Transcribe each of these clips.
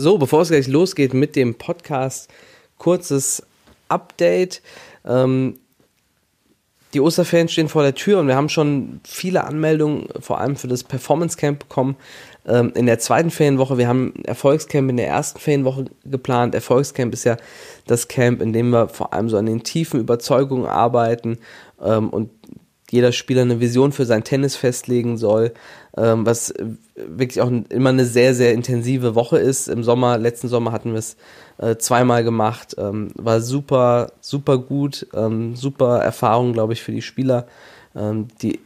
So, bevor es gleich losgeht mit dem Podcast, kurzes Update. Ähm, die Osterferien stehen vor der Tür und wir haben schon viele Anmeldungen, vor allem für das Performance Camp bekommen. Ähm, in der zweiten Ferienwoche, wir haben Erfolgscamp in der ersten Ferienwoche geplant. Erfolgscamp ist ja das Camp, in dem wir vor allem so an den tiefen Überzeugungen arbeiten ähm, und jeder Spieler eine Vision für sein Tennis festlegen soll, ähm, was wirklich auch immer eine sehr, sehr intensive Woche ist. Im Sommer, letzten Sommer hatten wir es äh, zweimal gemacht, ähm, war super, super gut, ähm, super Erfahrung, glaube ich, für die Spieler, ähm, die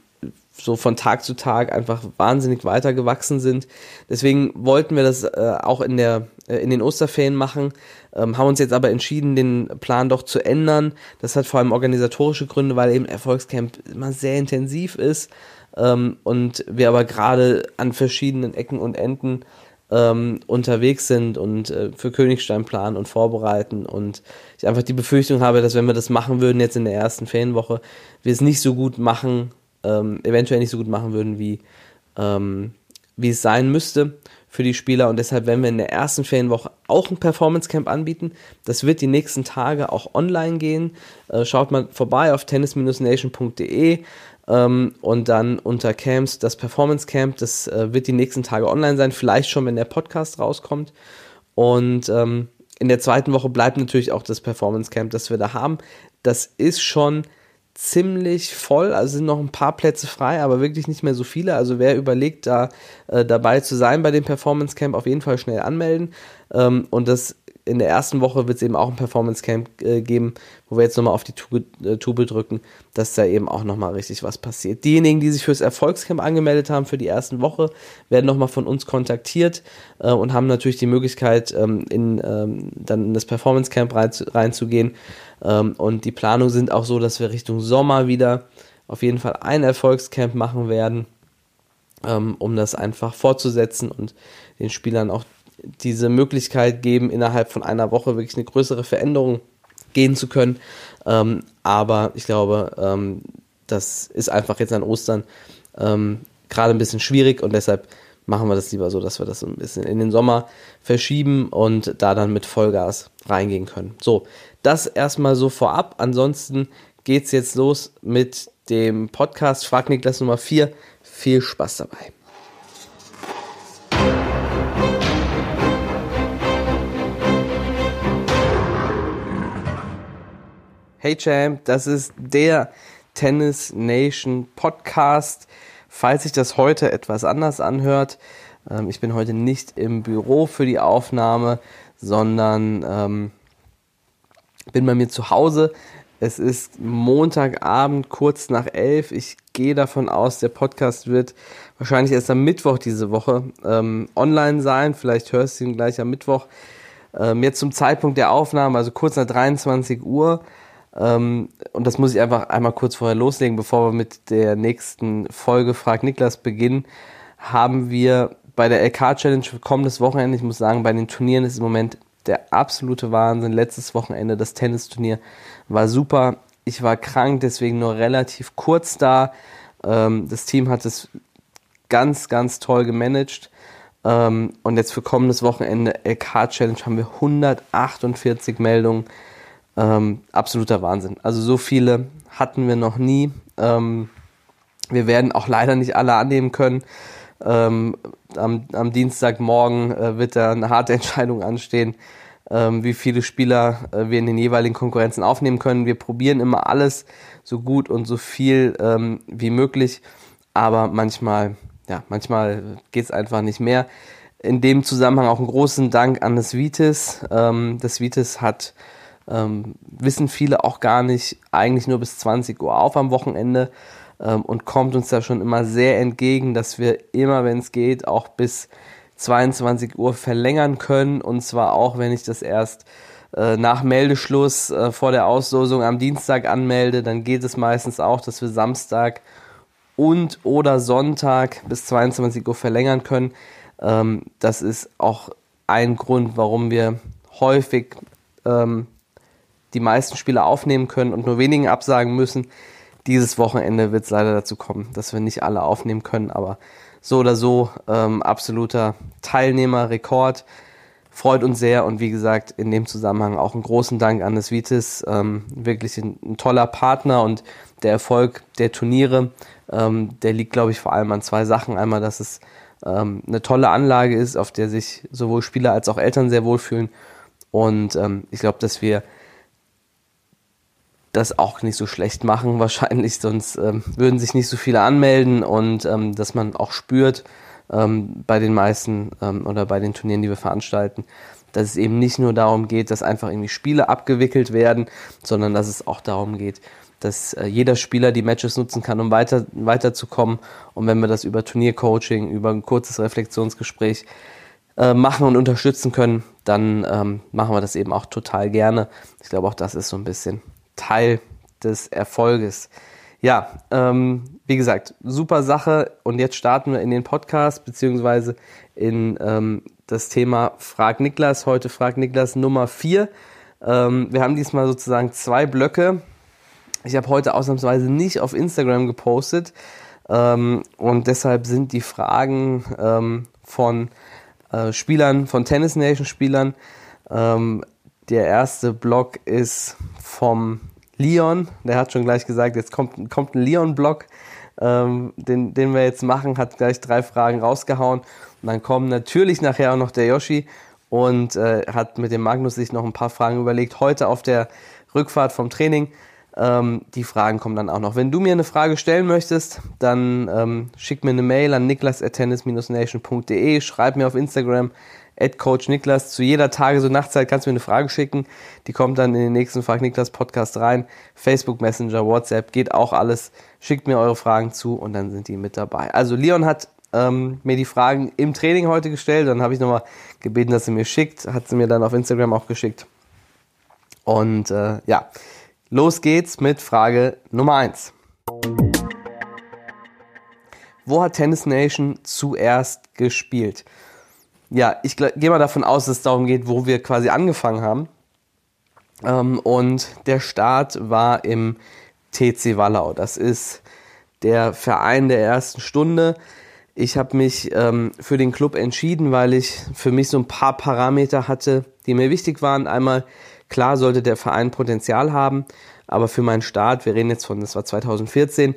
so von Tag zu Tag einfach wahnsinnig weitergewachsen sind. Deswegen wollten wir das äh, auch in der äh, in den Osterferien machen, ähm, haben uns jetzt aber entschieden, den Plan doch zu ändern. Das hat vor allem organisatorische Gründe, weil eben Erfolgscamp immer sehr intensiv ist ähm, und wir aber gerade an verschiedenen Ecken und Enden ähm, unterwegs sind und äh, für Königstein planen und vorbereiten und ich einfach die Befürchtung habe, dass wenn wir das machen würden jetzt in der ersten Ferienwoche, wir es nicht so gut machen, ähm, eventuell nicht so gut machen würden, wie, ähm, wie es sein müsste für die Spieler und deshalb werden wir in der ersten Ferienwoche auch ein Performance Camp anbieten. Das wird die nächsten Tage auch online gehen. Äh, schaut mal vorbei auf tennis-nation.de ähm, und dann unter Camps das Performance Camp. Das äh, wird die nächsten Tage online sein, vielleicht schon, wenn der Podcast rauskommt. Und ähm, in der zweiten Woche bleibt natürlich auch das Performance Camp, das wir da haben. Das ist schon ziemlich voll, also sind noch ein paar Plätze frei, aber wirklich nicht mehr so viele. Also wer überlegt, da äh, dabei zu sein bei dem Performance Camp, auf jeden Fall schnell anmelden. Ähm, und das in der ersten Woche wird es eben auch ein Performance Camp äh, geben, wo wir jetzt nochmal auf die Tube, äh, Tube, drücken, dass da eben auch nochmal richtig was passiert. Diejenigen, die sich fürs Erfolgscamp angemeldet haben für die ersten Woche, werden nochmal von uns kontaktiert äh, und haben natürlich die Möglichkeit, ähm, in, ähm, dann in das Performance Camp rein, reinzugehen. Ähm, und die Planungen sind auch so, dass wir Richtung Sommer wieder auf jeden Fall ein Erfolgscamp machen werden, ähm, um das einfach fortzusetzen und den Spielern auch diese Möglichkeit geben, innerhalb von einer Woche wirklich eine größere Veränderung gehen zu können. Ähm, aber ich glaube, ähm, das ist einfach jetzt an Ostern ähm, gerade ein bisschen schwierig und deshalb machen wir das lieber so, dass wir das ein bisschen in den Sommer verschieben und da dann mit Vollgas reingehen können. So, das erstmal so vorab. Ansonsten geht es jetzt los mit dem Podcast Frag Niklas Nummer 4. Viel Spaß dabei. Hey Champ, das ist der Tennis Nation Podcast. Falls sich das heute etwas anders anhört, ähm, ich bin heute nicht im Büro für die Aufnahme, sondern ähm, bin bei mir zu Hause. Es ist Montagabend, kurz nach elf. Ich gehe davon aus, der Podcast wird wahrscheinlich erst am Mittwoch diese Woche ähm, online sein. Vielleicht hörst du ihn gleich am Mittwoch. Ähm, jetzt zum Zeitpunkt der Aufnahme, also kurz nach 23 Uhr, und das muss ich einfach einmal kurz vorher loslegen, bevor wir mit der nächsten Folge Frag Niklas beginnen, haben wir bei der LK Challenge kommendes Wochenende, ich muss sagen, bei den Turnieren ist im Moment der absolute Wahnsinn. Letztes Wochenende das Tennisturnier war super. Ich war krank, deswegen nur relativ kurz da. Ähm, das Team hat es ganz, ganz toll gemanagt. Ähm, und jetzt für kommendes Wochenende LK Challenge haben wir 148 Meldungen ähm, absoluter Wahnsinn. Also so viele hatten wir noch nie. Ähm, wir werden auch leider nicht alle annehmen können. Ähm, am, am, Dienstagmorgen äh, wird da eine harte Entscheidung anstehen, ähm, wie viele Spieler äh, wir in den jeweiligen Konkurrenzen aufnehmen können. Wir probieren immer alles so gut und so viel ähm, wie möglich, aber manchmal, ja, manchmal geht es einfach nicht mehr. In dem Zusammenhang auch einen großen Dank an das Vitis. Ähm, das Vitis hat ähm, wissen viele auch gar nicht, eigentlich nur bis 20 Uhr auf am Wochenende ähm, und kommt uns da schon immer sehr entgegen, dass wir immer, wenn es geht, auch bis 22 Uhr verlängern können und zwar auch, wenn ich das erst äh, nach Meldeschluss äh, vor der Auslosung am Dienstag anmelde, dann geht es meistens auch, dass wir Samstag und oder Sonntag bis 22 Uhr verlängern können. Ähm, das ist auch ein Grund, warum wir häufig ähm, die meisten Spiele aufnehmen können und nur wenigen absagen müssen. Dieses Wochenende wird es leider dazu kommen, dass wir nicht alle aufnehmen können, aber so oder so ähm, absoluter Teilnehmerrekord. freut uns sehr und wie gesagt, in dem Zusammenhang auch einen großen Dank an das Vitis. Ähm, wirklich ein, ein, toller Partner und der Erfolg der Turniere, ähm, der liegt, glaube ich, vor allem an zwei Sachen. Einmal, dass es ähm, eine tolle Anlage ist, auf der sich sowohl Spieler als auch Eltern sehr wohlfühlen. Und ähm, ich glaube, dass wir das auch nicht so schlecht machen wahrscheinlich, sonst ähm, würden sich nicht so viele anmelden und ähm, dass man auch spürt, ähm, bei den meisten ähm, oder bei den Turnieren, die wir veranstalten, dass es eben nicht nur darum geht, dass einfach irgendwie Spiele abgewickelt werden, sondern dass es auch darum geht, dass äh, jeder Spieler die Matches nutzen kann, um weiter, weiterzukommen. Und wenn wir das über Turniercoaching, über ein kurzes Reflexionsgespräch äh, machen und unterstützen können, dann ähm, machen wir das eben auch total gerne. Ich glaube, auch das ist so ein bisschen Teil des Erfolges. Ja, ähm, wie gesagt, super Sache. Und jetzt starten wir in den Podcast, beziehungsweise in ähm, das Thema Frag Niklas. Heute Frag Niklas Nummer 4. Ähm, wir haben diesmal sozusagen zwei Blöcke. Ich habe heute ausnahmsweise nicht auf Instagram gepostet. Ähm, und deshalb sind die Fragen ähm, von äh, Spielern, von Tennis Nation Spielern. Ähm, der erste Block ist vom Leon, der hat schon gleich gesagt, jetzt kommt, kommt ein Leon-Block, ähm, den, den wir jetzt machen, hat gleich drei Fragen rausgehauen. Und dann kommt natürlich nachher auch noch der Yoshi und äh, hat mit dem Magnus sich noch ein paar Fragen überlegt. Heute auf der Rückfahrt vom Training. Ähm, die Fragen kommen dann auch noch. Wenn du mir eine Frage stellen möchtest, dann ähm, schick mir eine Mail an niklas.tennis-nation.de, schreib mir auf Instagram Coach Niklas. Zu jeder Tages- und Nachtzeit kannst du mir eine Frage schicken. Die kommt dann in den nächsten Frag Niklas Podcast rein. Facebook Messenger, WhatsApp, geht auch alles. Schickt mir eure Fragen zu und dann sind die mit dabei. Also Leon hat ähm, mir die Fragen im Training heute gestellt. Dann habe ich nochmal gebeten, dass sie mir schickt. Hat sie mir dann auf Instagram auch geschickt. Und äh, ja, los geht's mit Frage Nummer 1. Wo hat Tennis Nation zuerst gespielt? Ja, ich gehe mal davon aus, dass es darum geht, wo wir quasi angefangen haben. Ähm, und der Start war im TC Wallau. Das ist der Verein der ersten Stunde. Ich habe mich ähm, für den Club entschieden, weil ich für mich so ein paar Parameter hatte, die mir wichtig waren. Einmal, klar sollte der Verein Potenzial haben, aber für meinen Start, wir reden jetzt von, das war 2014,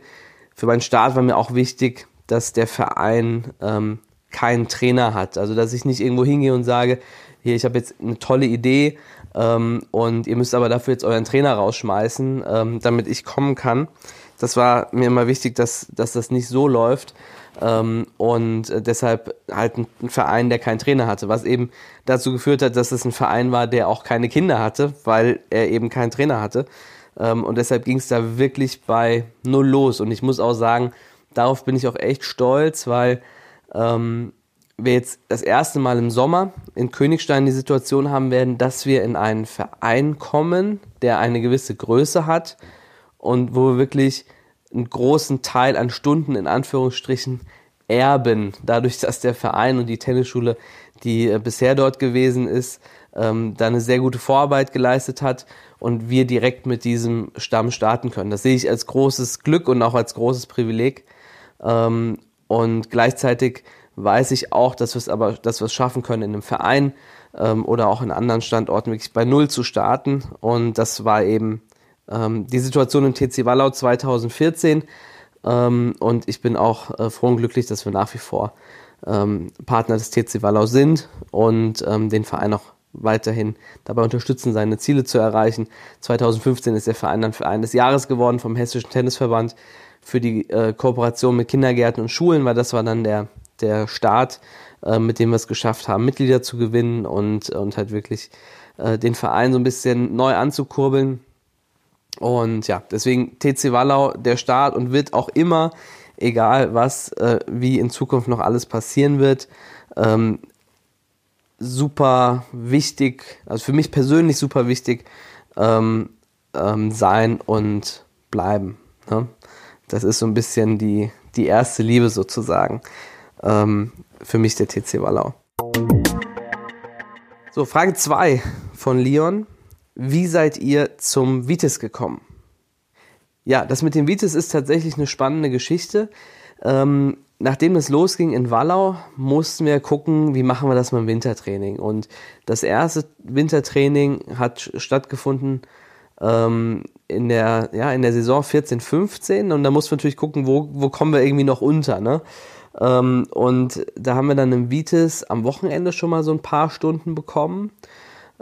für meinen Start war mir auch wichtig, dass der Verein ähm, keinen Trainer hat. Also dass ich nicht irgendwo hingehe und sage, hier, ich habe jetzt eine tolle Idee ähm, und ihr müsst aber dafür jetzt euren Trainer rausschmeißen, ähm, damit ich kommen kann. Das war mir immer wichtig, dass, dass das nicht so läuft. Ähm, und äh, deshalb halt ein, ein, Verein, der keinen Trainer hatte, was eben dazu geführt hat, dass es ein Verein war, der auch keine Kinder hatte, weil er eben keinen Trainer hatte. Ähm, und deshalb ging es da wirklich bei null los. Und ich muss auch sagen, darauf bin ich auch echt stolz, weil ähm, wir jetzt das erste Mal im Sommer in Königstein die Situation haben werden, dass wir in einen Verein kommen, der eine gewisse Größe hat und wo wir wirklich einen großen Teil an Stunden in Anführungsstrichen erben, dadurch, dass der Verein und die Tennisschule, die äh, bisher dort gewesen ist, ähm, da eine sehr gute Vorarbeit geleistet hat und wir direkt mit diesem Stamm starten können. Das sehe ich als großes Glück und auch als großes Privileg. Ähm, und gleichzeitig weiß ich auch, dass wir es aber, dass wir es schaffen können, in einem Verein ähm, oder auch in anderen Standorten wirklich bei Null zu starten. Und das war eben ähm, die Situation im TC Wallau 2014. Ähm, und ich bin auch äh, froh und glücklich, dass wir nach wie vor ähm, Partner des TC Wallau sind und ähm, den Verein auch weiterhin dabei unterstützen, seine Ziele zu erreichen. 2015 ist der Verein dann Verein des Jahres geworden vom Hessischen Tennisverband für die äh, Kooperation mit Kindergärten und Schulen, weil das war dann der, der Start, äh, mit dem wir es geschafft haben, Mitglieder zu gewinnen und, und halt wirklich äh, den Verein so ein bisschen neu anzukurbeln. Und ja, deswegen TC Wallau der Start und wird auch immer, egal was, äh, wie in Zukunft noch alles passieren wird, ähm, super wichtig, also für mich persönlich super wichtig ähm, ähm, sein und bleiben. Ne? Das ist so ein bisschen die, die erste Liebe sozusagen. Ähm, für mich der TC Wallau. So, Frage 2 von Leon. Wie seid ihr zum Vitis gekommen? Ja, das mit dem Vitis ist tatsächlich eine spannende Geschichte. Ähm, nachdem es losging in Wallau, mussten wir gucken, wie machen wir das mit dem Wintertraining. Und das erste Wintertraining hat stattgefunden ähm, in, der, ja, in der Saison 14, 15. Und da mussten wir natürlich gucken, wo, wo kommen wir irgendwie noch unter. Ne? Ähm, und da haben wir dann im Vitis am Wochenende schon mal so ein paar Stunden bekommen.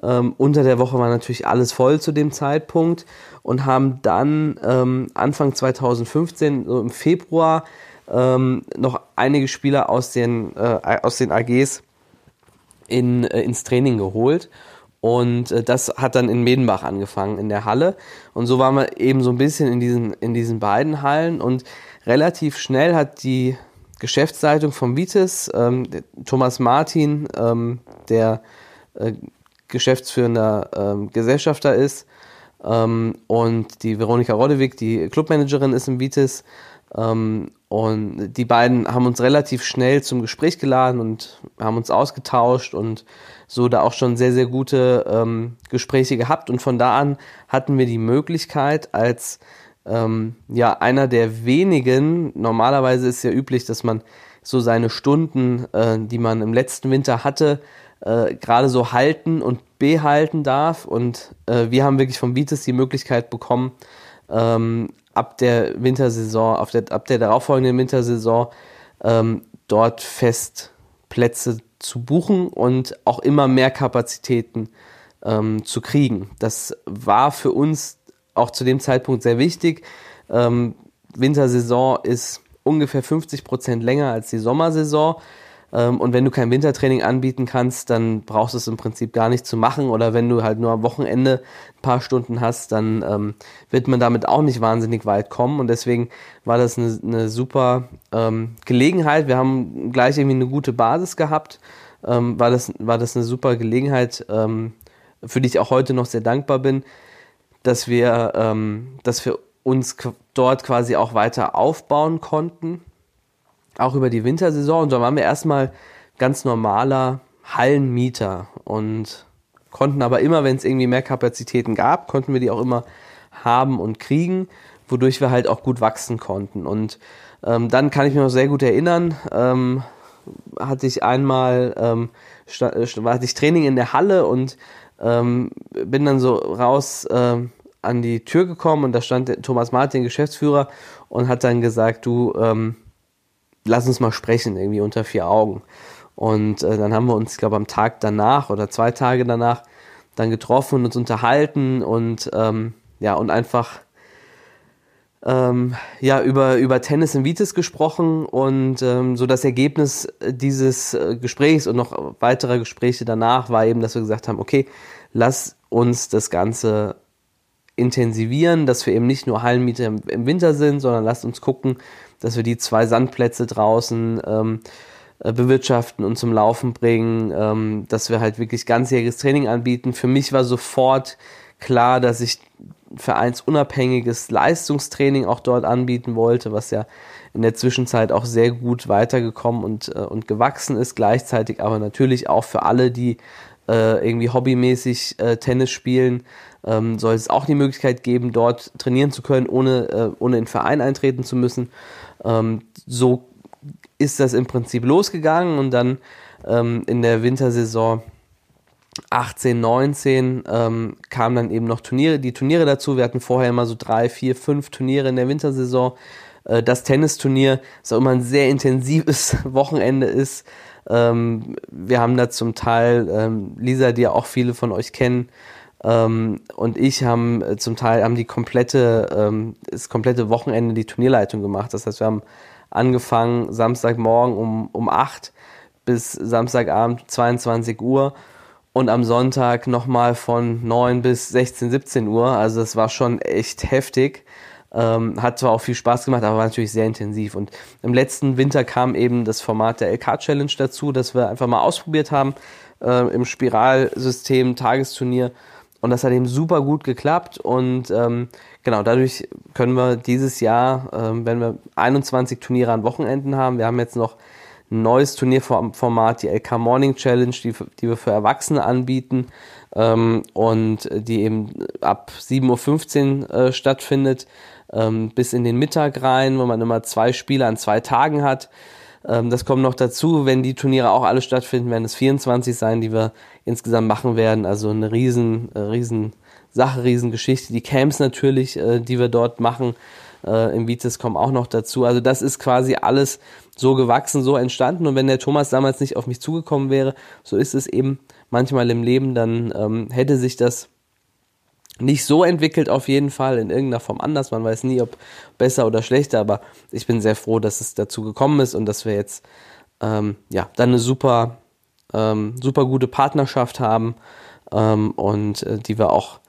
Ähm, unter der Woche war natürlich alles voll zu dem Zeitpunkt und haben dann ähm, Anfang 2015, so im Februar, ähm, noch einige Spieler aus den, äh, aus den AGs in, äh, ins Training geholt. Und äh, das hat dann in Medenbach angefangen, in der Halle. Und so waren wir eben so ein bisschen in diesen, in diesen beiden Hallen. Und relativ schnell hat die Geschäftsleitung vom Vitis, ähm, Thomas Martin, ähm, der äh, geschäftsführender ähm, Gesellschafter ist, ähm, und die Veronika Rodewig, die Clubmanagerin ist im Vitis, ähm, und die beiden haben uns relativ schnell zum Gespräch geladen und haben uns ausgetauscht und so da auch schon sehr, sehr gute ähm, Gespräche gehabt. Und von da an hatten wir die Möglichkeit, als ähm, ja einer der wenigen, normalerweise ist ja üblich, dass man so seine Stunden, äh, die man im letzten Winter hatte, äh, gerade so halten und behalten darf. Und äh, wir haben wirklich vom Vitis die Möglichkeit bekommen, ähm, ab der Wintersaison, auf der, ab der darauffolgenden Wintersaison ähm, dort fest Plätze zu buchen und auch immer mehr Kapazitäten ähm, zu kriegen. Das war für uns auch zu dem Zeitpunkt sehr wichtig. Ähm, Wintersaison ist ungefähr 50 Prozent länger als die Sommersaison. Ähm, und wenn du kein Wintertraining anbieten kannst, dann brauchst du es im Prinzip gar nicht zu machen. Oder wenn du halt nur am Wochenende ein paar Stunden hast, dann ähm, wird man damit auch nicht wahnsinnig weit kommen. Und deswegen war das eine, eine super ähm, Gelegenheit. Wir haben gleich irgendwie eine gute Basis gehabt. Ähm, war, das, war das eine super Gelegenheit, ähm, für die ich auch heute noch sehr dankbar bin, dass wir, ähm, dass wir uns dort quasi auch weiter aufbauen konnten auch über die Wintersaison. Und da waren wir erstmal ganz normaler Hallenmieter und konnten aber immer, wenn es irgendwie mehr Kapazitäten gab, konnten wir die auch immer haben und kriegen, wodurch wir halt auch gut wachsen konnten. Und ähm, dann kann ich mich noch sehr gut erinnern, ähm, hatte ich einmal, ähm, hatte ich Training in der Halle und ähm, bin dann so raus ähm, an die Tür gekommen und da stand Thomas Martin, Geschäftsführer, und hat dann gesagt, du, ähm, lass uns mal sprechen, irgendwie unter vier Augen. Und äh, dann haben wir uns, glaube, am Tag danach oder zwei Tage danach dann getroffen und uns unterhalten und ähm, ja, und einfach ähm, ja, über, über Tennis in Vitis gesprochen und ähm, so das Ergebnis dieses äh, Gesprächs und noch weiterer Gespräche danach war eben, dass wir gesagt haben, okay, lass uns das Ganze intensivieren, dass wir eben nicht nur Hallenmieter im, im Winter sind, sondern lasst uns gucken, dass wir die zwei Sandplätze draußen ähm, äh, bewirtschaften und zum Laufen bringen, ähm, dass wir halt wirklich ganzjähriges Training anbieten. Für mich war sofort klar, dass ich vereinsunabhängiges Leistungstraining auch dort anbieten wollte, was ja in der Zwischenzeit auch sehr gut weitergekommen und, äh, und gewachsen ist, gleichzeitig aber natürlich auch für alle, die äh, irgendwie hobbymäßig äh, Tennis spielen, ähm, soll es auch die Möglichkeit geben, dort trainieren zu können, ohne, äh, ohne in Verein eintreten zu müssen. Ähm, so ist das im Prinzip losgegangen und dann ähm, in der Wintersaison 18, 19 ähm, kamen dann eben noch Turniere, die Turniere dazu. Wir hatten vorher immer so drei, vier, fünf Turniere in der Wintersaison. Äh, das Tennisturnier, das auch immer ein sehr intensives Wochenende ist. Ähm, wir haben da zum Teil, ähm, Lisa, die ja auch viele von euch kennen, ähm, und ich haben äh, zum Teil haben die komplette, ähm, das komplette Wochenende die Turnierleitung gemacht. Das heißt, wir haben angefangen Samstagmorgen um, um 8 bis Samstagabend 22 Uhr und am Sonntag nochmal von 9 bis 16, 17 Uhr. Also das war schon echt heftig. Ähm, hat zwar auch viel Spaß gemacht, aber war natürlich sehr intensiv. Und im letzten Winter kam eben das Format der LK Challenge dazu, dass wir einfach mal ausprobiert haben äh, im Spiralsystem Tagesturnier. Und das hat eben super gut geklappt. Und ähm, genau, dadurch können wir dieses Jahr, ähm, wenn wir 21 Turniere an Wochenenden haben, wir haben jetzt noch ein neues Turnierformat, die LK Morning Challenge, die, die wir für Erwachsene anbieten ähm, und die eben ab 7.15 Uhr äh, stattfindet, ähm, bis in den Mittag rein, wo man immer zwei Spiele an zwei Tagen hat. Ähm, das kommt noch dazu, wenn die Turniere auch alle stattfinden, werden es 24 sein, die wir insgesamt machen werden. Also eine riesen, äh, riesen Sache, riesen Geschichte. Die Camps natürlich, äh, die wir dort machen, äh, im Vitis kommen auch noch dazu. Also das ist quasi alles so gewachsen, so entstanden. Und wenn der Thomas damals nicht auf mich zugekommen wäre, so ist es eben manchmal im Leben, dann ähm, hätte sich das nicht so entwickelt auf jeden Fall, in irgendeiner Form anders. Man weiß nie, ob besser oder schlechter, aber ich bin sehr froh, dass es dazu gekommen ist und dass wir jetzt ähm, ja dann eine super, ähm, super gute Partnerschaft haben ähm, und äh, die wir auch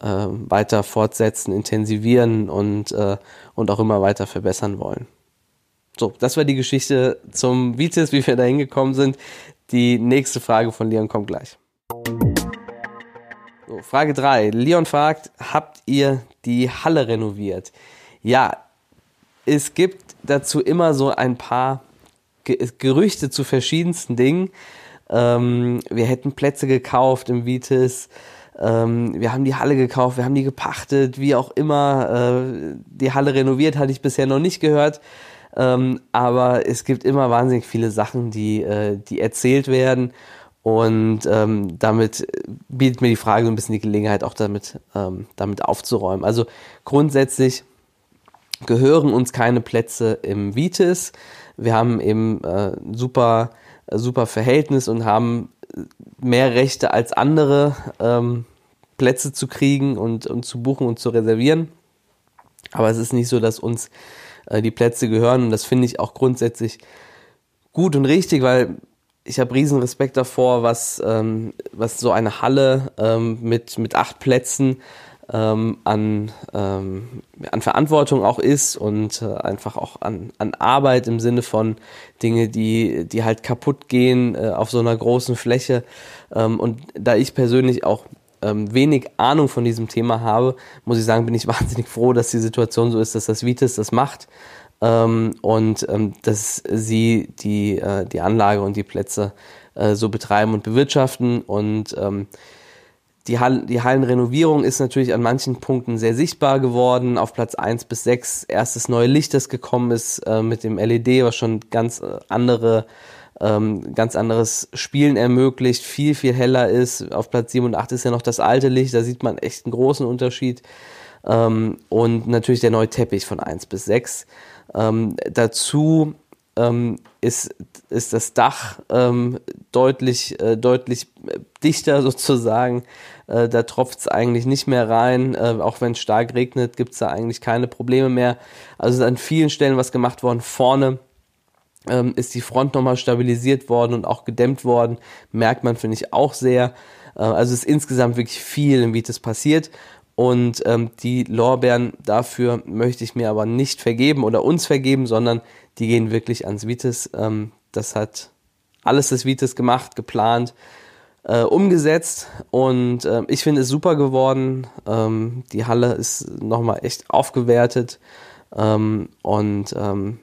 äh, weiter fortsetzen, intensivieren und, äh, und auch immer weiter verbessern wollen. So, das war die Geschichte zum Vitis, wie wir da hingekommen sind. Die nächste Frage von Leon kommt gleich. Frage 3. Leon fragt, habt ihr die Halle renoviert? Ja, es gibt dazu immer so ein paar Gerüchte zu verschiedensten Dingen. Ähm, wir hätten Plätze gekauft im Vitis. Ähm, wir haben die Halle gekauft, wir haben die gepachtet, wie auch immer. Äh, die Halle renoviert hatte ich bisher noch nicht gehört. Ähm, aber es gibt immer wahnsinnig viele Sachen, die, äh, die erzählt werden. Und ähm, damit bietet mir die Frage so ein bisschen die Gelegenheit, auch damit, ähm, damit aufzuräumen. Also grundsätzlich gehören uns keine Plätze im Vitis. Wir haben eben äh, super, super Verhältnis und haben mehr Rechte als andere, ähm, Plätze zu kriegen und, und zu buchen und zu reservieren. Aber es ist nicht so, dass uns äh, die Plätze gehören und das finde ich auch grundsätzlich gut und richtig, weil ich habe riesen Respekt davor, was, ähm, was so eine Halle ähm, mit, mit acht Plätzen ähm, an, ähm, an Verantwortung auch ist und äh, einfach auch an, an Arbeit im Sinne von Dinge, die, die halt kaputt gehen äh, auf so einer großen Fläche. Ähm, und da ich persönlich auch ähm, wenig Ahnung von diesem Thema habe, muss ich sagen, bin ich wahnsinnig froh, dass die Situation so ist, dass das Vitis das macht ähm, und ähm, dass sie die, äh, die Anlage und die Plätze äh, so betreiben und bewirtschaften und ähm, die, Hall die Hallenrenovierung ist natürlich an manchen Punkten sehr sichtbar geworden. Auf Platz 1 bis 6 erstes neue Licht, das gekommen ist äh, mit dem LED, was schon ganz äh, andere ähm, ganz anderes Spielen ermöglicht, viel, viel heller ist. Auf Platz 7 und 8 ist ja noch das alte Licht, da sieht man echt einen großen Unterschied. Ähm, und natürlich der neue Teppich von 1 bis 6. Ähm, dazu ähm, ist, ist das Dach ähm, deutlich, äh, deutlich dichter sozusagen. Äh, da tropft es eigentlich nicht mehr rein. Äh, auch wenn es stark regnet, gibt es da eigentlich keine Probleme mehr. Also ist an vielen Stellen was gemacht worden. Vorne ähm, ist die Front nochmal stabilisiert worden und auch gedämmt worden. Merkt man, finde ich, auch sehr. Äh, also ist insgesamt wirklich viel im Vitis passiert. Und ähm, die Lorbeeren dafür möchte ich mir aber nicht vergeben oder uns vergeben, sondern die gehen wirklich ans Vitis. Ähm, das hat alles das Vitis gemacht, geplant, äh, umgesetzt und äh, ich finde es super geworden. Ähm, die Halle ist nochmal echt aufgewertet ähm, und ähm,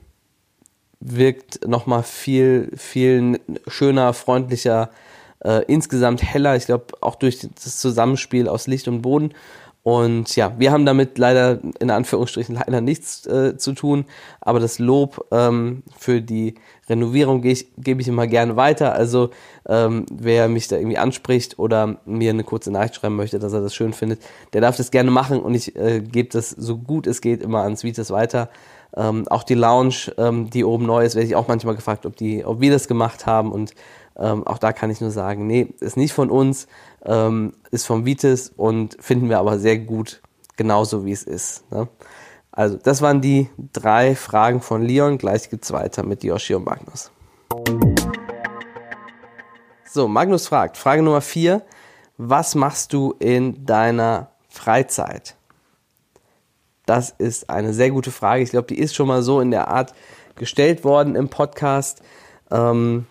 wirkt nochmal viel, viel schöner, freundlicher, äh, insgesamt heller. Ich glaube auch durch das Zusammenspiel aus Licht und Boden. Und ja, wir haben damit leider in Anführungsstrichen leider nichts äh, zu tun, aber das Lob ähm, für die Renovierung gebe ich, immer gerne weiter. Also ähm, wer mich da irgendwie anspricht oder mir eine kurze Nachricht schreiben möchte, dass er das schön findet, der darf das gerne machen und ich äh, gebe das so gut es geht immer ans Vitas weiter. Ähm, auch die Lounge, ähm, die oben neu ist, werde ich auch manchmal gefragt, ob, die, ob wir das gemacht haben. Und ähm, auch da kann ich nur sagen, nee, ist nicht von uns, ähm, ist vom Vitis und finden wir aber sehr gut, genauso wie es ist. Ne? Also, das waren die drei Fragen von Leon. Gleich geht's weiter mit Yoshi und Magnus. So, Magnus fragt, Frage Nummer vier. Was machst du in deiner Freizeit? Das ist eine sehr gute Frage. Ich glaube, die ist schon mal so in der Art gestellt worden im Podcast. Ähm,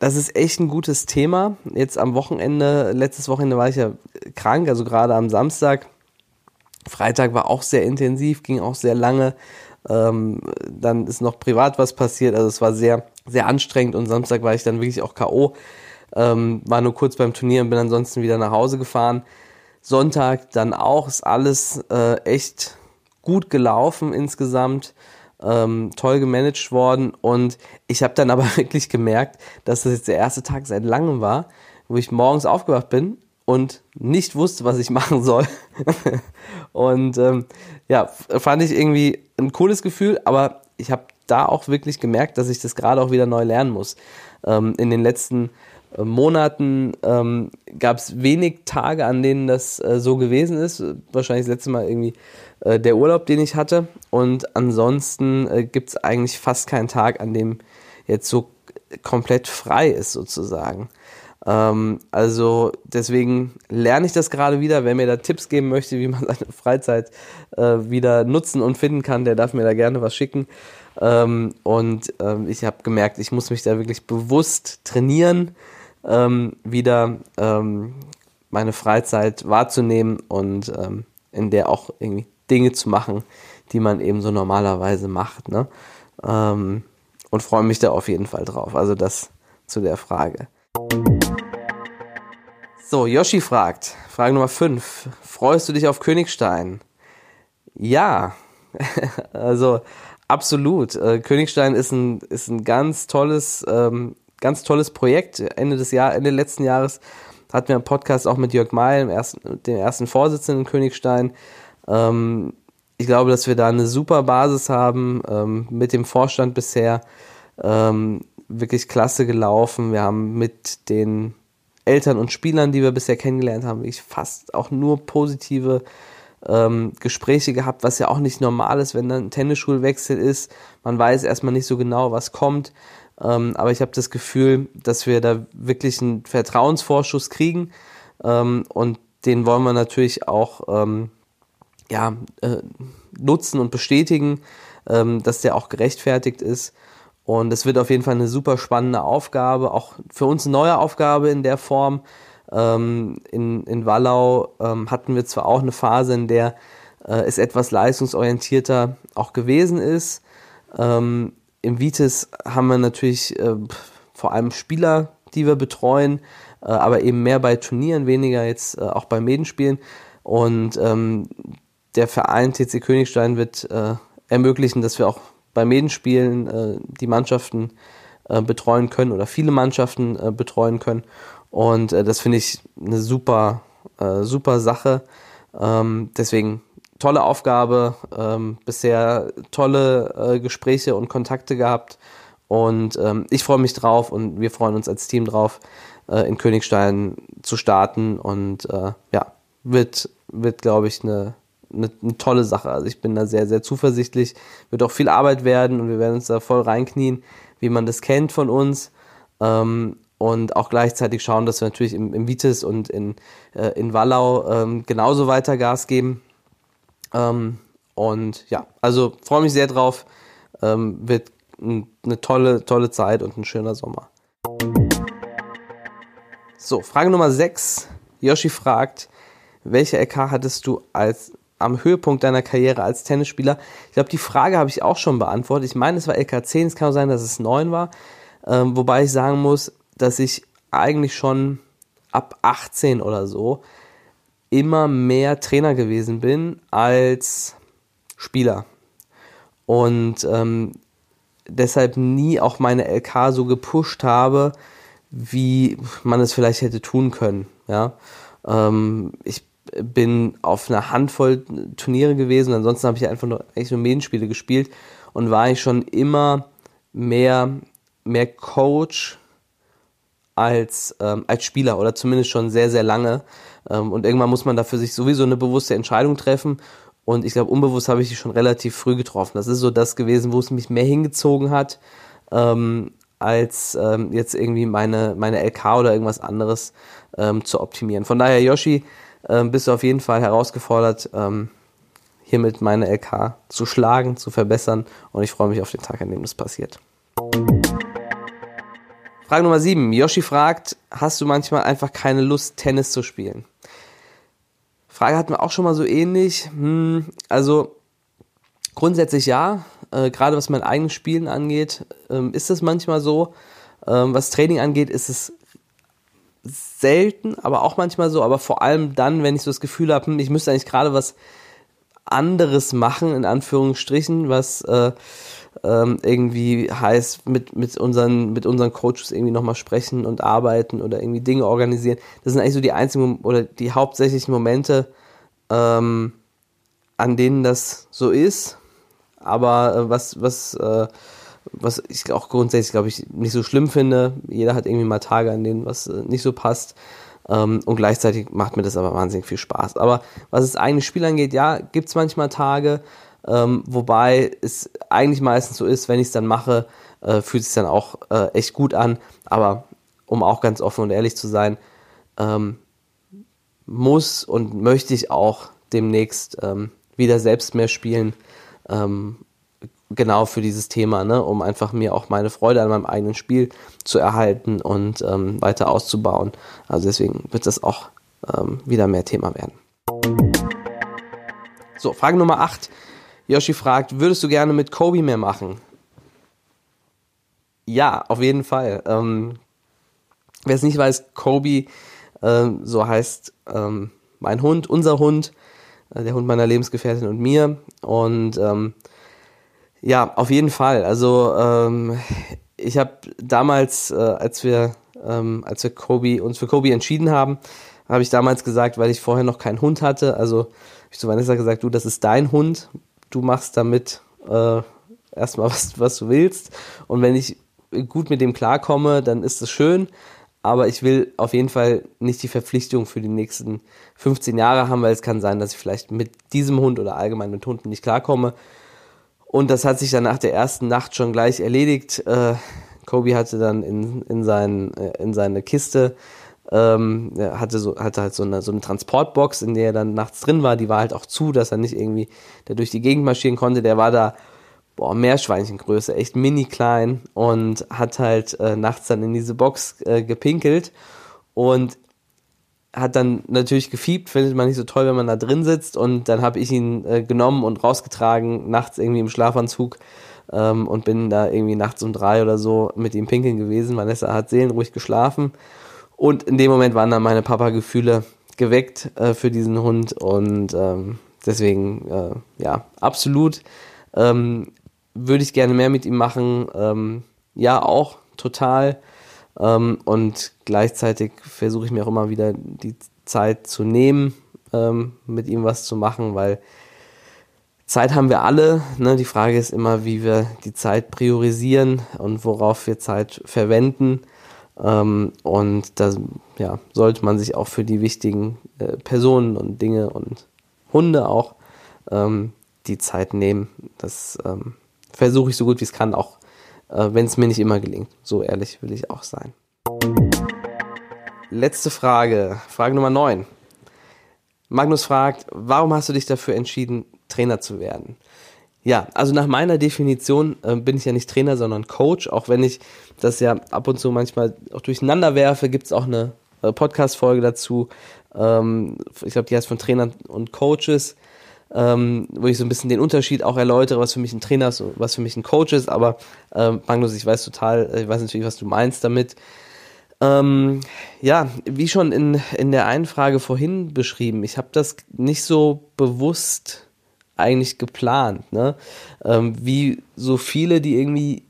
das ist echt ein gutes Thema. Jetzt am Wochenende, letztes Wochenende war ich ja krank, also gerade am Samstag. Freitag war auch sehr intensiv, ging auch sehr lange. Ähm, dann ist noch privat was passiert, also es war sehr, sehr anstrengend und Samstag war ich dann wirklich auch K.O. Ähm, war nur kurz beim Turnier und bin ansonsten wieder nach Hause gefahren. Sonntag dann auch, ist alles äh, echt gut gelaufen insgesamt. Ähm, toll gemanagt worden und ich habe dann aber wirklich gemerkt, dass das jetzt der erste Tag seit langem war, wo ich morgens aufgewacht bin und nicht wusste, was ich machen soll. und ähm, ja, fand ich irgendwie ein cooles Gefühl, aber ich habe da auch wirklich gemerkt, dass ich das gerade auch wieder neu lernen muss. Ähm, in den letzten Monaten ähm, gab es wenig Tage, an denen das äh, so gewesen ist. Wahrscheinlich das letzte Mal irgendwie äh, der Urlaub, den ich hatte. Und ansonsten äh, gibt es eigentlich fast keinen Tag, an dem jetzt so komplett frei ist sozusagen. Ähm, also deswegen lerne ich das gerade wieder. Wer mir da Tipps geben möchte, wie man seine Freizeit äh, wieder nutzen und finden kann, der darf mir da gerne was schicken. Ähm, und ähm, ich habe gemerkt, ich muss mich da wirklich bewusst trainieren, ähm, wieder ähm, meine Freizeit wahrzunehmen und ähm, in der auch irgendwie Dinge zu machen, die man eben so normalerweise macht. Ne? Ähm, und freue mich da auf jeden Fall drauf. Also das zu der Frage. So, Yoshi fragt, Frage Nummer 5. Freust du dich auf Königstein? Ja, also absolut. Äh, Königstein ist ein, ist ein ganz tolles, ähm, ganz tolles Projekt. Ende des Jahr, Ende letzten Jahres hatten wir einen Podcast auch mit Jörg Meil, dem ersten, dem ersten Vorsitzenden in Königstein. Ähm, ich glaube, dass wir da eine super Basis haben, ähm, mit dem Vorstand bisher ähm, wirklich klasse gelaufen. Wir haben mit den Eltern und Spielern, die wir bisher kennengelernt haben, ich fast auch nur positive ähm, Gespräche gehabt, was ja auch nicht normal ist, wenn dann ein Tennisschulwechsel ist. Man weiß erstmal nicht so genau, was kommt. Ähm, aber ich habe das Gefühl, dass wir da wirklich einen Vertrauensvorschuss kriegen. Ähm, und den wollen wir natürlich auch ähm, ja, äh, nutzen und bestätigen, ähm, dass der auch gerechtfertigt ist. Und es wird auf jeden Fall eine super spannende Aufgabe, auch für uns eine neue Aufgabe in der Form. Ähm, in, in Wallau ähm, hatten wir zwar auch eine Phase, in der äh, es etwas leistungsorientierter auch gewesen ist. Ähm, Im Vitis haben wir natürlich äh, vor allem Spieler, die wir betreuen, äh, aber eben mehr bei Turnieren, weniger jetzt äh, auch bei Medenspielen. Und ähm, der Verein TC Königstein wird äh, ermöglichen, dass wir auch bei Medenspielen äh, die Mannschaften äh, betreuen können oder viele Mannschaften betreuen können. Und das finde ich eine super, super Sache. Ähm, deswegen tolle Aufgabe, ähm, bisher tolle äh, Gespräche und Kontakte gehabt. Und ähm, ich freue mich drauf und wir freuen uns als Team drauf, äh, in Königstein zu starten. Und äh, ja, wird, wird glaube ich, eine eine, eine, tolle Sache. Also ich bin da sehr, sehr zuversichtlich. Wird auch viel Arbeit werden und wir werden uns da voll reinknien, wie man das kennt von uns. Ähm, und auch gleichzeitig schauen, dass wir natürlich im, im Vitis und in, äh, in Wallau ähm, genauso weiter Gas geben. Ähm, und ja, also freue mich sehr drauf. Ähm, wird eine tolle, tolle Zeit und ein schöner Sommer. So, Frage Nummer 6. Yoshi fragt, welche LK hattest du als am Höhepunkt deiner Karriere als Tennisspieler? Ich glaube, die Frage habe ich auch schon beantwortet. Ich meine, es war LK10, es kann auch sein, dass es 9 war. Ähm, wobei ich sagen muss, dass ich eigentlich schon ab 18 oder so immer mehr Trainer gewesen bin als Spieler. Und ähm, deshalb nie auch meine LK so gepusht habe, wie man es vielleicht hätte tun können. Ja? Ähm, ich bin auf einer Handvoll Turniere gewesen. Ansonsten habe ich einfach nur, eigentlich nur Medienspiele gespielt und war ich schon immer mehr, mehr Coach als, ähm, als Spieler oder zumindest schon sehr, sehr lange. Ähm, und irgendwann muss man dafür sich sowieso eine bewusste Entscheidung treffen. Und ich glaube, unbewusst habe ich die schon relativ früh getroffen. Das ist so das gewesen, wo es mich mehr hingezogen hat, ähm, als ähm, jetzt irgendwie meine, meine LK oder irgendwas anderes ähm, zu optimieren. Von daher, Yoshi, ähm, bist du auf jeden Fall herausgefordert, ähm, hiermit meine LK zu schlagen, zu verbessern und ich freue mich auf den Tag, an dem das passiert. Frage Nummer 7. Yoshi fragt, hast du manchmal einfach keine Lust, Tennis zu spielen? Frage hatten wir auch schon mal so ähnlich. Hm, also grundsätzlich ja, äh, gerade was mein eigenes Spielen angeht, ähm, ist das manchmal so. Ähm, was Training angeht, ist es selten, aber auch manchmal so, aber vor allem dann, wenn ich so das Gefühl habe, hm, ich müsste eigentlich gerade was anderes machen, in Anführungsstrichen, was äh, ähm, irgendwie heißt, mit, mit, unseren, mit unseren Coaches irgendwie nochmal sprechen und arbeiten oder irgendwie Dinge organisieren. Das sind eigentlich so die einzigen oder die hauptsächlichen Momente, ähm, an denen das so ist. Aber äh, was, was, äh, was ich auch grundsätzlich, glaube ich, nicht so schlimm finde. Jeder hat irgendwie mal Tage, an denen was äh, nicht so passt. Ähm, und gleichzeitig macht mir das aber wahnsinnig viel Spaß. Aber was das eigene Spiel angeht, ja, gibt es manchmal Tage, ähm, wobei es eigentlich meistens so ist, wenn ich es dann mache, äh, fühlt es sich dann auch äh, echt gut an. Aber um auch ganz offen und ehrlich zu sein, ähm, muss und möchte ich auch demnächst ähm, wieder selbst mehr spielen. Ähm, genau für dieses Thema, ne, um einfach mir auch meine Freude an meinem eigenen Spiel zu erhalten und ähm, weiter auszubauen. Also deswegen wird das auch ähm, wieder mehr Thema werden. So, Frage Nummer 8. Yoshi fragt, würdest du gerne mit Kobe mehr machen? Ja, auf jeden Fall. Ähm, Wer es nicht weiß, Kobe, ähm, so heißt ähm, mein Hund, unser Hund, äh, der Hund meiner Lebensgefährtin und mir. Und ähm, ja, auf jeden Fall. Also ähm, ich habe damals, äh, als wir, ähm, als wir Kobe, uns für Kobe entschieden haben, habe ich damals gesagt, weil ich vorher noch keinen Hund hatte, also habe ich zu Vanessa gesagt, du, das ist dein Hund, du machst damit äh, erstmal was, was du willst. Und wenn ich gut mit dem klarkomme, dann ist es schön. Aber ich will auf jeden Fall nicht die Verpflichtung für die nächsten 15 Jahre haben, weil es kann sein, dass ich vielleicht mit diesem Hund oder allgemein mit Hunden nicht klarkomme. Und das hat sich dann nach der ersten Nacht schon gleich erledigt. Äh, Kobe hatte dann in, in, sein, äh, in seine Kiste, ähm, hatte, so, hatte halt so eine, so eine Transportbox, in der er dann nachts drin war. Die war halt auch zu, dass er nicht irgendwie da durch die Gegend marschieren konnte. Der war da, boah, Meerschweinchengröße, echt mini klein und hat halt äh, nachts dann in diese Box äh, gepinkelt. Und hat dann natürlich gefiebt, findet man nicht so toll, wenn man da drin sitzt. Und dann habe ich ihn äh, genommen und rausgetragen, nachts irgendwie im Schlafanzug ähm, und bin da irgendwie nachts um drei oder so mit ihm pinkeln gewesen. Vanessa hat seelenruhig geschlafen. Und in dem Moment waren dann meine Papa-Gefühle geweckt äh, für diesen Hund. Und ähm, deswegen, äh, ja, absolut ähm, würde ich gerne mehr mit ihm machen. Ähm, ja, auch total. Ähm, und gleichzeitig versuche ich mir auch immer wieder die Zeit zu nehmen, ähm, mit ihm was zu machen, weil Zeit haben wir alle. Ne? Die Frage ist immer, wie wir die Zeit priorisieren und worauf wir Zeit verwenden. Ähm, und da ja, sollte man sich auch für die wichtigen äh, Personen und Dinge und Hunde auch ähm, die Zeit nehmen. Das ähm, versuche ich so gut wie es kann, auch äh, wenn es mir nicht immer gelingt. So ehrlich will ich auch sein. Letzte Frage, Frage Nummer 9. Magnus fragt, warum hast du dich dafür entschieden, Trainer zu werden? Ja, also nach meiner Definition äh, bin ich ja nicht Trainer, sondern Coach, auch wenn ich das ja ab und zu manchmal auch durcheinander werfe, gibt es auch eine äh, Podcast-Folge dazu. Ähm, ich glaube, die heißt von Trainern und Coaches ähm, wo ich so ein bisschen den Unterschied auch erläutere, was für mich ein Trainer ist, was für mich ein Coach ist. Aber ähm, Magnus, ich weiß total, ich weiß natürlich, was du meinst damit. Ähm, ja, wie schon in, in der einen Frage vorhin beschrieben, ich habe das nicht so bewusst eigentlich geplant. Ne? Ähm, wie so viele, die irgendwie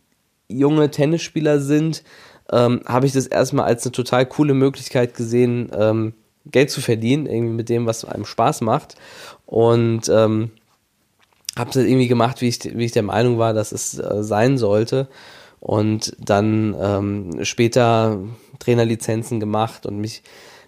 junge Tennisspieler sind, ähm, habe ich das erstmal als eine total coole Möglichkeit gesehen, ähm, Geld zu verdienen, irgendwie mit dem, was einem Spaß macht. Und ähm, habe es irgendwie gemacht, wie ich, wie ich der Meinung war, dass es äh, sein sollte. Und dann ähm, später Trainerlizenzen gemacht und mich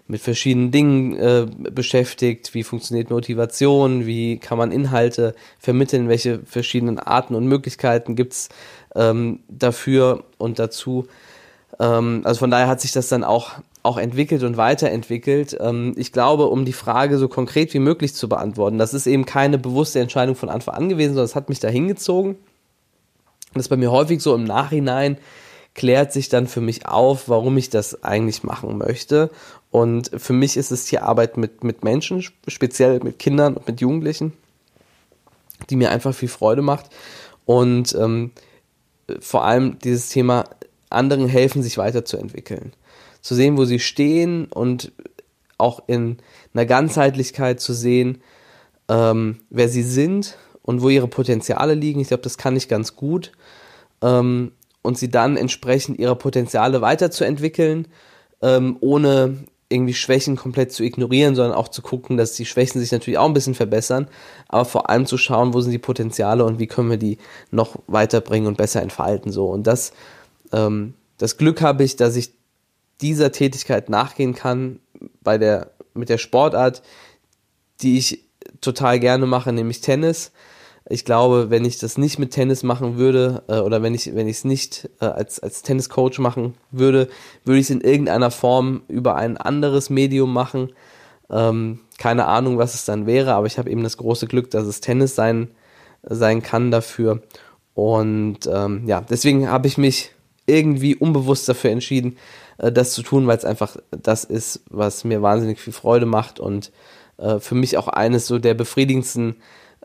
mit verschiedenen Dingen äh, beschäftigt. Wie funktioniert Motivation? Wie kann man Inhalte vermitteln? Welche verschiedenen Arten und Möglichkeiten gibt's ähm, dafür und dazu? Ähm, also von daher hat sich das dann auch auch entwickelt und weiterentwickelt. Ähm, ich glaube, um die Frage so konkret wie möglich zu beantworten, das ist eben keine bewusste Entscheidung von Anfang an gewesen, sondern es hat mich da hingezogen. Das ist bei mir häufig so im Nachhinein klärt sich dann für mich auf, warum ich das eigentlich machen möchte. Und für mich ist es hier Arbeit mit, mit Menschen, speziell mit Kindern und mit Jugendlichen, die mir einfach viel Freude macht. Und ähm, vor allem dieses Thema, anderen helfen, sich weiterzuentwickeln zu sehen, wo sie stehen und auch in einer Ganzheitlichkeit zu sehen, ähm, wer sie sind und wo ihre Potenziale liegen. Ich glaube, das kann ich ganz gut. Ähm, und sie dann entsprechend ihre Potenziale weiterzuentwickeln, ähm, ohne irgendwie Schwächen komplett zu ignorieren, sondern auch zu gucken, dass die Schwächen sich natürlich auch ein bisschen verbessern, aber vor allem zu schauen, wo sind die Potenziale und wie können wir die noch weiterbringen und besser entfalten. So. Und das, ähm, das Glück habe ich, dass ich dieser Tätigkeit nachgehen kann bei der, mit der Sportart, die ich total gerne mache, nämlich Tennis. Ich glaube, wenn ich das nicht mit Tennis machen würde äh, oder wenn ich wenn ich es nicht äh, als als Tenniscoach machen würde, würde ich es in irgendeiner Form über ein anderes Medium machen. Ähm, keine Ahnung, was es dann wäre, aber ich habe eben das große Glück, dass es Tennis sein sein kann dafür. Und ähm, ja, deswegen habe ich mich irgendwie unbewusst dafür entschieden, äh, das zu tun, weil es einfach das ist, was mir wahnsinnig viel Freude macht und äh, für mich auch eines so der befriedigendsten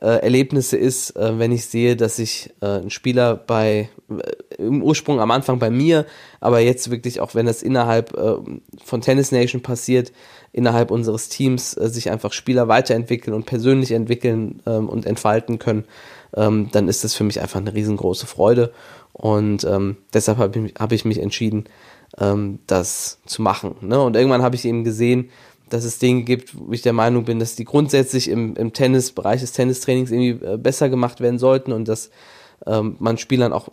äh, Erlebnisse ist, äh, wenn ich sehe, dass sich äh, ein Spieler bei äh, im Ursprung am Anfang bei mir, aber jetzt wirklich auch wenn das innerhalb äh, von Tennis Nation passiert, innerhalb unseres Teams äh, sich einfach Spieler weiterentwickeln und persönlich entwickeln ähm, und entfalten können, ähm, dann ist das für mich einfach eine riesengroße Freude und ähm, deshalb habe ich, hab ich mich entschieden, ähm, das zu machen. Ne? Und irgendwann habe ich eben gesehen, dass es Dinge gibt, wo ich der Meinung bin, dass die grundsätzlich im, im Tennisbereich des Tennistrainings irgendwie äh, besser gemacht werden sollten und dass ähm, man Spielern auch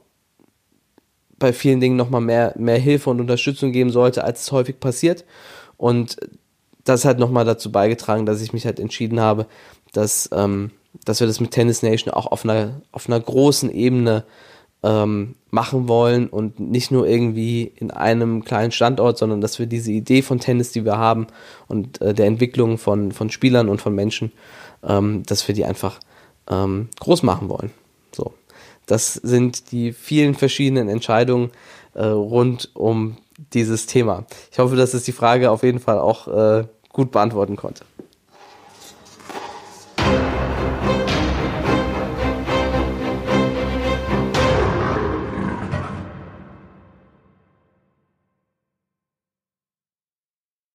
bei vielen Dingen nochmal mehr, mehr Hilfe und Unterstützung geben sollte, als es häufig passiert. Und das hat nochmal dazu beigetragen, dass ich mich halt entschieden habe, dass, ähm, dass wir das mit Tennis Nation auch auf einer, auf einer großen Ebene ähm, machen wollen und nicht nur irgendwie in einem kleinen Standort, sondern dass wir diese Idee von Tennis, die wir haben und äh, der Entwicklung von, von Spielern und von Menschen, ähm, dass wir die einfach ähm, groß machen wollen. So. Das sind die vielen verschiedenen Entscheidungen äh, rund um dieses Thema. Ich hoffe, dass es die Frage auf jeden Fall auch äh, gut beantworten konnte.